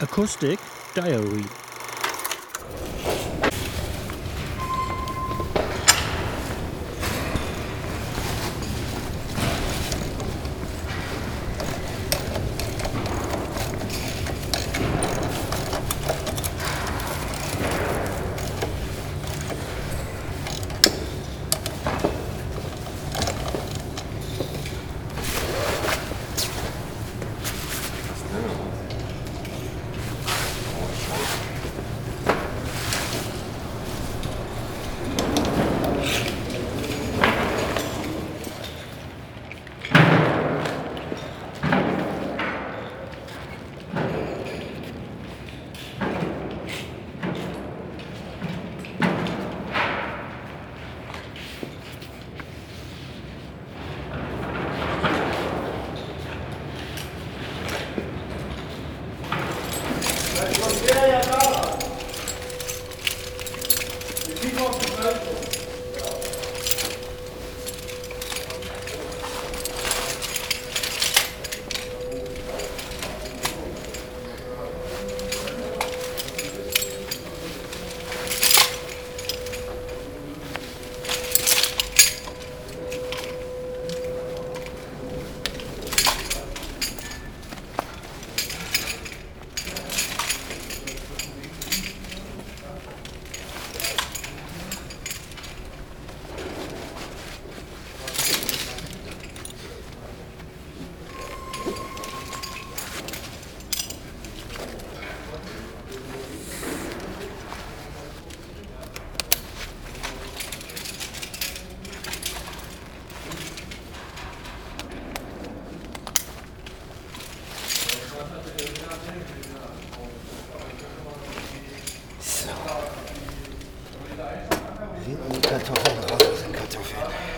Acoustic Diary Rein an die Kartoffeln, raus aus den Kartoffeln.